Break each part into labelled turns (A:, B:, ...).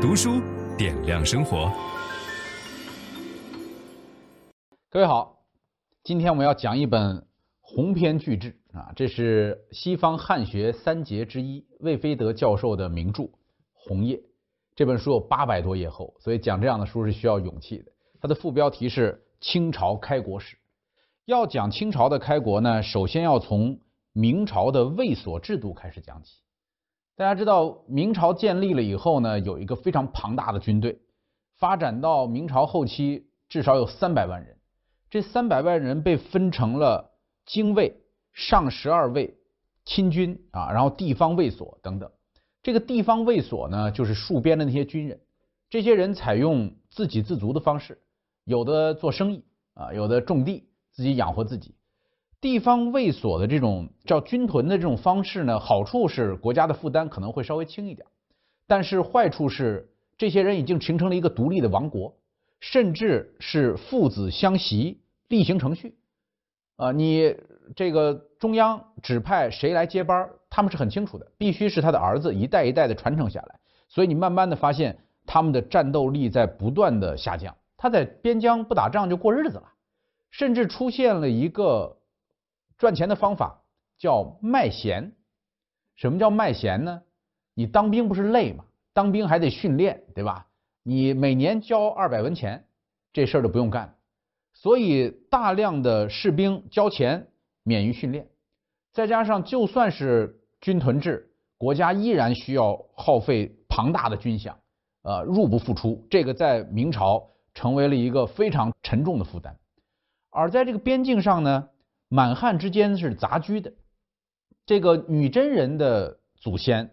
A: 读书点亮生活。
B: 各位好，今天我们要讲一本鸿篇巨制啊，这是西方汉学三杰之一魏飞德教授的名著《鸿业》。这本书有八百多页厚，所以讲这样的书是需要勇气的。它的副标题是《清朝开国史》。要讲清朝的开国呢，首先要从明朝的卫所制度开始讲起。大家知道，明朝建立了以后呢，有一个非常庞大的军队，发展到明朝后期，至少有三百万人。这三百万人被分成了京卫、上十二卫、亲军啊，然后地方卫所等等。这个地方卫所呢，就是戍边的那些军人。这些人采用自给自足的方式，有的做生意啊，有的种地，自己养活自己。地方卫所的这种叫军屯的这种方式呢，好处是国家的负担可能会稍微轻一点，但是坏处是这些人已经形成了一个独立的王国，甚至是父子相袭，例行程序。啊，你这个中央指派谁来接班，他们是很清楚的，必须是他的儿子，一代一代的传承下来。所以你慢慢的发现他们的战斗力在不断的下降，他在边疆不打仗就过日子了，甚至出现了一个。赚钱的方法叫卖闲。什么叫卖闲呢？你当兵不是累吗？当兵还得训练，对吧？你每年交二百文钱，这事儿都不用干。所以大量的士兵交钱免于训练，再加上就算是军屯制，国家依然需要耗费庞大的军饷，呃，入不敷出。这个在明朝成为了一个非常沉重的负担。而在这个边境上呢，满汉之间是杂居的，这个女真人的祖先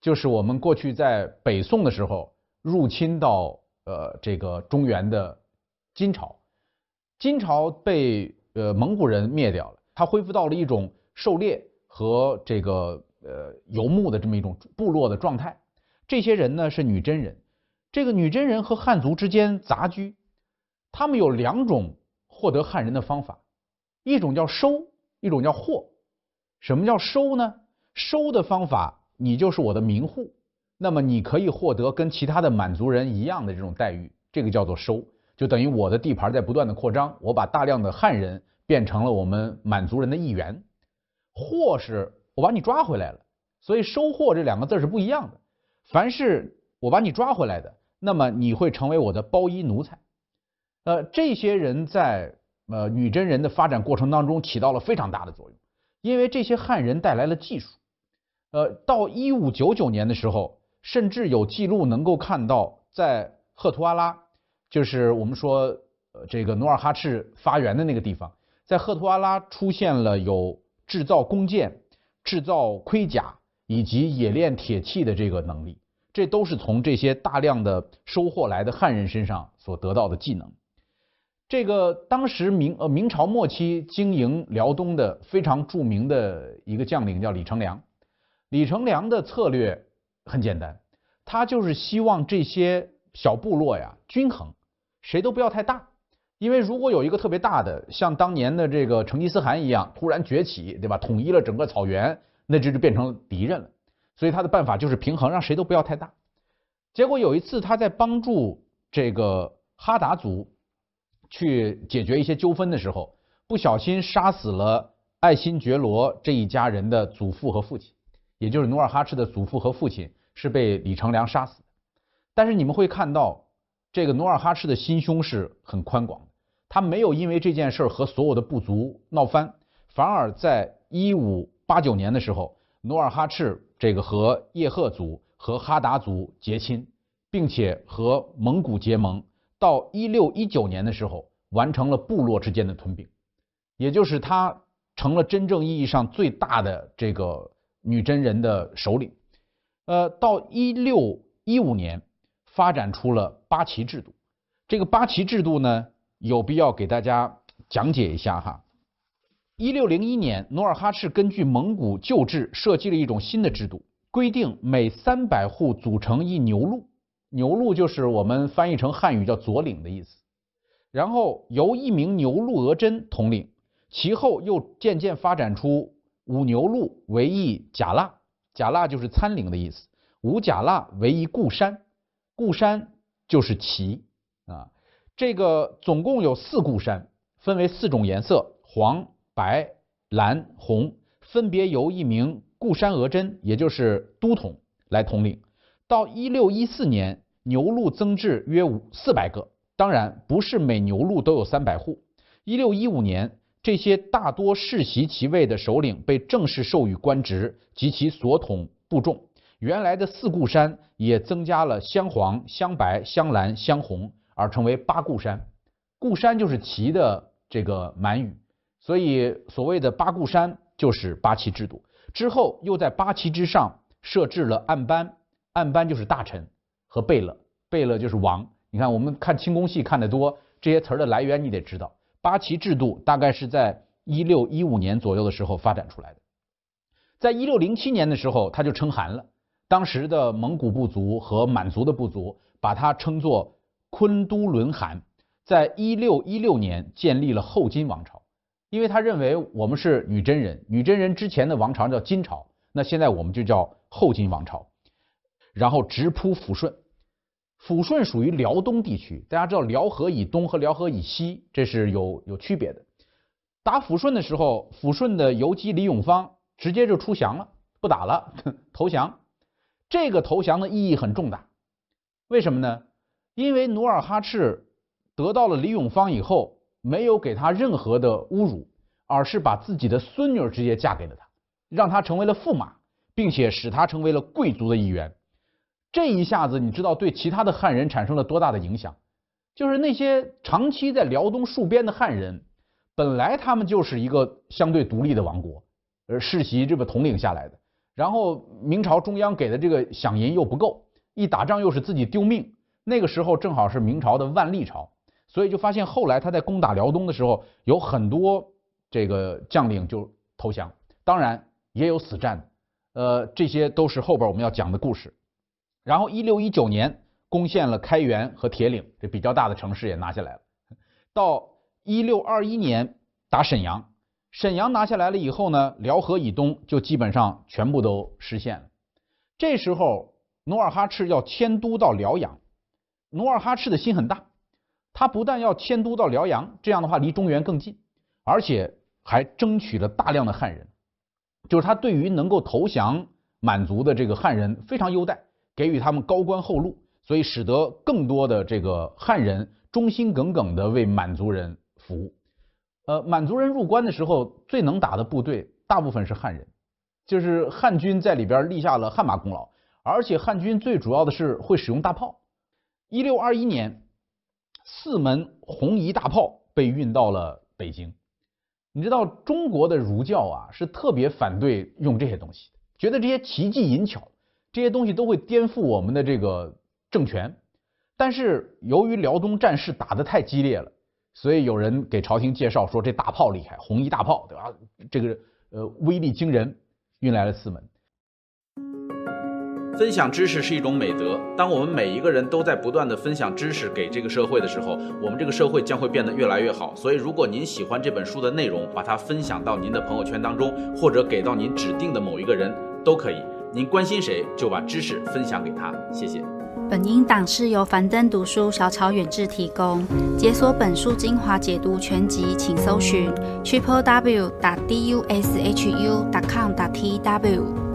B: 就是我们过去在北宋的时候入侵到呃这个中原的金朝，金朝被呃蒙古人灭掉了，它恢复到了一种狩猎和这个呃游牧的这么一种部落的状态。这些人呢是女真人，这个女真人和汉族之间杂居，他们有两种获得汉人的方法。一种叫收，一种叫获。什么叫收呢？收的方法，你就是我的民户，那么你可以获得跟其他的满族人一样的这种待遇，这个叫做收，就等于我的地盘在不断的扩张，我把大量的汉人变成了我们满族人的一员。获是我把你抓回来了，所以收获这两个字是不一样的。凡是我把你抓回来的，那么你会成为我的包衣奴才。呃，这些人在。呃，女真人的发展过程当中起到了非常大的作用，因为这些汉人带来了技术。呃，到一五九九年的时候，甚至有记录能够看到，在赫图阿拉，就是我们说呃这个努尔哈赤发源的那个地方，在赫图阿拉出现了有制造弓箭、制造盔甲以及冶炼铁器的这个能力，这都是从这些大量的收获来的汉人身上所得到的技能。这个当时明呃明朝末期经营辽东的非常著名的一个将领叫李成梁。李成梁的策略很简单，他就是希望这些小部落呀均衡，谁都不要太大，因为如果有一个特别大的，像当年的这个成吉思汗一样突然崛起，对吧？统一了整个草原，那这就变成敌人了。所以他的办法就是平衡，让谁都不要太大。结果有一次他在帮助这个哈达族。去解决一些纠纷的时候，不小心杀死了爱新觉罗这一家人的祖父和父亲，也就是努尔哈赤的祖父和父亲是被李成梁杀死的。但是你们会看到，这个努尔哈赤的心胸是很宽广的，他没有因为这件事和所有的部族闹翻，反而在一五八九年的时候，努尔哈赤这个和叶赫族和哈达族结亲，并且和蒙古结盟。到一六一九年的时候，完成了部落之间的吞并，也就是他成了真正意义上最大的这个女真人的首领。呃，到一六一五年，发展出了八旗制度。这个八旗制度呢，有必要给大家讲解一下哈。一六零一年，努尔哈赤根据蒙古旧制设计了一种新的制度，规定每三百户组成一牛录。牛录就是我们翻译成汉语叫左领的意思，然后由一名牛录额真统领，其后又渐渐发展出五牛录为一甲腊，甲腊就是参领的意思，五甲腊为一固山，固山就是旗啊。这个总共有四固山，分为四种颜色：黄、白、蓝、红，分别由一名固山额真，也就是都统来统领。到一六一四年，牛录增至约五四百个，当然不是每牛录都有三百户。一六一五年，这些大多世袭其位的首领被正式授予官职及其所统部众，原来的四固山也增加了镶黄、镶白、镶蓝、镶红，而成为八固山。固山就是旗的这个满语，所以所谓的八固山就是八旗制度。之后又在八旗之上设置了案班，案班就是大臣和贝勒，贝勒就是王。你看我们看清宫戏看得多，这些词儿的来源你得知道。八旗制度大概是在一六一五年左右的时候发展出来的，在一六零七年的时候，他就称汗了。当时的蒙古部族和满族的部族把它称作昆都伦汗。在一六一六年建立了后金王朝，因为他认为我们是女真人，女真人之前的王朝叫金朝，那现在我们就叫后金王朝。然后直扑抚顺。抚顺属于辽东地区，大家知道辽河以东和辽河以西这是有有区别的。打抚顺的时候，抚顺的游击李永芳直接就出降了，不打了，投降。这个投降的意义很重大，为什么呢？因为努尔哈赤得到了李永芳以后，没有给他任何的侮辱，而是把自己的孙女直接嫁给了他，让他成为了驸马，并且使他成为了贵族的一员。这一下子，你知道对其他的汉人产生了多大的影响？就是那些长期在辽东戍边的汉人，本来他们就是一个相对独立的王国，而世袭这个统领下来的。然后明朝中央给的这个饷银又不够，一打仗又是自己丢命。那个时候正好是明朝的万历朝，所以就发现后来他在攻打辽东的时候，有很多这个将领就投降，当然也有死战。呃，这些都是后边我们要讲的故事。然后，一六一九年攻陷了开原和铁岭，这比较大的城市也拿下来了。到一六二一年打沈阳，沈阳拿下来了以后呢，辽河以东就基本上全部都失陷了。这时候，努尔哈赤要迁都到辽阳，努尔哈赤的心很大，他不但要迁都到辽阳，这样的话离中原更近，而且还争取了大量的汉人，就是他对于能够投降满族的这个汉人非常优待。给予他们高官厚禄，所以使得更多的这个汉人忠心耿耿地为满族人服务。呃，满族人入关的时候，最能打的部队大部分是汉人，就是汉军在里边立下了汗马功劳，而且汉军最主要的是会使用大炮。一六二一年，四门红夷大炮被运到了北京。你知道中国的儒教啊，是特别反对用这些东西，觉得这些奇技淫巧。这些东西都会颠覆我们的这个政权，但是由于辽东战事打得太激烈了，所以有人给朝廷介绍说，这大炮厉害，红衣大炮对吧？这个呃威力惊人，运来了四门。
C: 分享知识是一种美德，当我们每一个人都在不断地分享知识给这个社会的时候，我们这个社会将会变得越来越好。所以，如果您喜欢这本书的内容，把它分享到您的朋友圈当中，或者给到您指定的某一个人都可以。您关心谁，就把知识分享给他。谢谢。
D: 本音档是由樊登读书小草远志提供。解锁本书精华解读全集，请搜寻 triple w 打 d u s h u 打 com 打 t w。